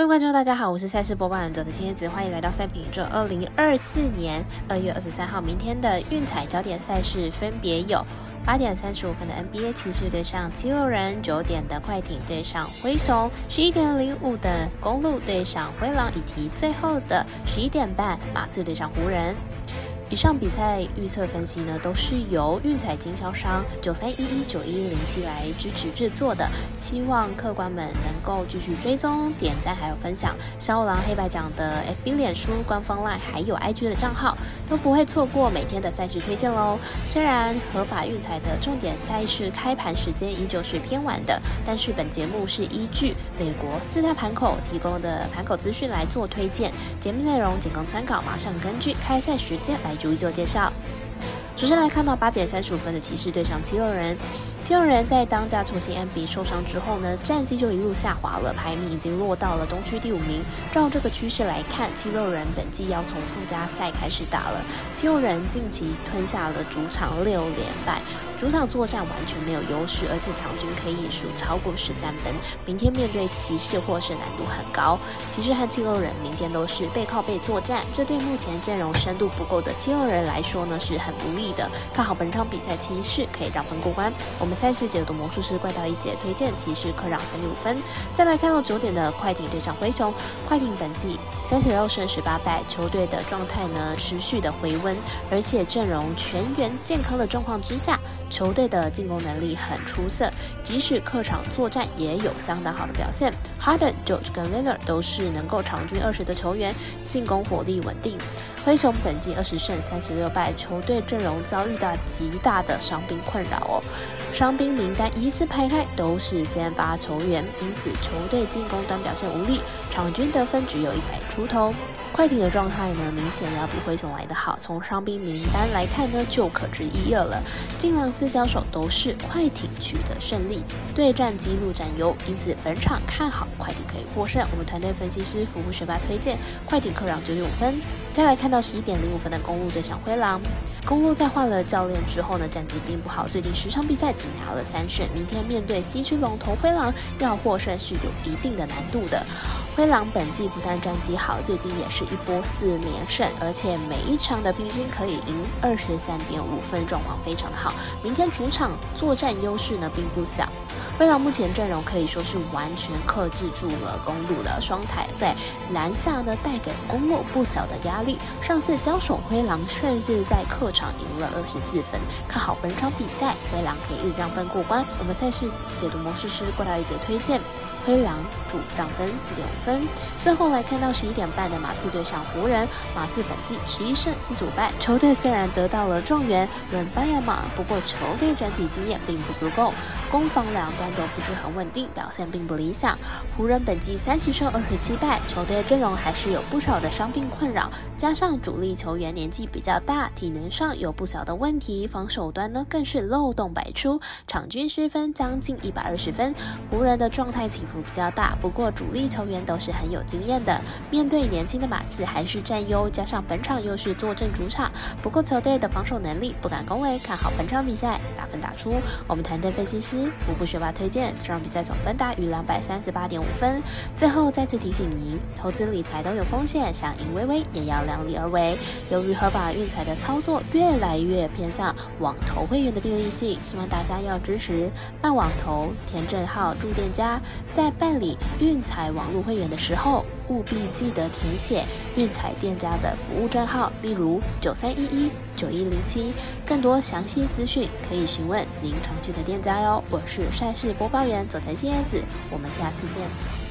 各位观众，大家好，我是赛事播报员者的青叶子，欢迎来到赛品宇宙。二零二四年二月二十三号，明天的运彩焦点赛事分别有八点三十五分的 NBA 骑士对上七六人，九点的快艇对上灰熊，十一点零五的公路对上灰狼，以及最后的十一点半马刺对上湖人。以上比赛预测分析呢，都是由运彩经销商九三一一九一零七来支持制作的，希望客官们能够继续追踪、点赞还有分享。小五郎黑白奖的 FB、脸书官方 LINE 还有 IG 的账号，都不会错过每天的赛事推荐喽。虽然合法运彩的重点赛事开盘时间依旧是偏晚的，但是本节目是依据美国四大盘口提供的盘口资讯来做推荐，节目内容仅供参考，马上根据开赛时间来。逐一做介绍。首先来看到八点三十五分的骑士对上七六人，七六人在当家球星 M B 受伤之后呢，战绩就一路下滑了，排名已经落到了东区第五名。照这个趋势来看，七六人本季要从附加赛开始打了。七六人近期吞下了主场六连败，主场作战完全没有优势，而且场均可以数超过十三分。明天面对骑士获胜难度很高。骑士和七六人明天都是背靠背作战，这对目前阵容深度不够的七六人来说呢，是很不利。的看好本场比赛，骑士可以让分过关。我们赛事解读魔术师怪盗一节推荐骑士可让三点五分。再来看到九点的快艇对上灰熊，快艇本季三十六胜十八败，球队的状态呢持续的回温，而且阵容全员健康的状况之下，球队的进攻能力很出色，即使客场作战也有相当好的表现。Harden、George 跟 Leonard 都是能够场均二十的球员，进攻火力稳定。灰熊本季二十胜三十六败，球队阵容遭遇到极大的伤兵困扰哦，伤兵名单一字排开都是先发球员，因此球队进攻端表现无力，场均得分只有一百出头。快艇的状态呢，明显要比灰熊来得好。从伤兵名单来看呢，就可知一二了。近两次交手都是快艇取得胜利，对战记录占优，因此本场看好快艇可以获胜。我们团队分析师服务学霸推荐快艇客让九点五分。再来看到十一点零五分的公路对上灰狼。公路在换了教练之后呢，战绩并不好，最近十场比赛仅拿了三胜。明天面对西区龙头灰狼，要获胜是有一定的难度的。灰狼本季不但战绩好，最近也是一波四连胜，而且每一场的平均可以赢二十三点五分，状况非常的好。明天主场作战优势呢并不小。灰狼目前阵容可以说是完全克制住了公路的双台，在篮下呢带给公路不小的压力。上次交手灰狼甚至在客场赢了二十四分，看好本场比赛灰狼可以让分过关。我们赛事解读模式是过来一节推荐。灰狼主让分四点五分，最后来看到十一点半的马刺对上湖人，马刺本季十一胜四十五败，球队虽然得到了状元伦巴亚马，不过球队整体经验并不足够，攻防两端都不是很稳定，表现并不理想。湖人本季三十胜二十七败，球队阵容还是有不少的伤病困扰，加上主力球员年纪比较大，体能上有不小的问题，防守端呢更是漏洞百出，场均失分将近一百二十分，湖人的状态起。伏比较大，不过主力球员都是很有经验的。面对年轻的马刺还是占优，加上本场又是坐镇主场，不过球队的防守能力不敢恭维，看好本场比赛打分打出。我们团队分析师福布学霸推荐这场比赛总分大于两百三十八点五分。最后再次提醒您，投资理财都有风险，想赢微微也要量力而为。由于合法运彩的操作越来越偏向网投会员的便利性，希望大家要支持办网投、填证号、住店家。在办理运彩网络会员的时候，务必记得填写运彩店家的服务账号，例如九三一一九一零七。更多详细资讯可以询问您常去的店家哟。我是赛事播报员佐藤新叶子，我们下次见。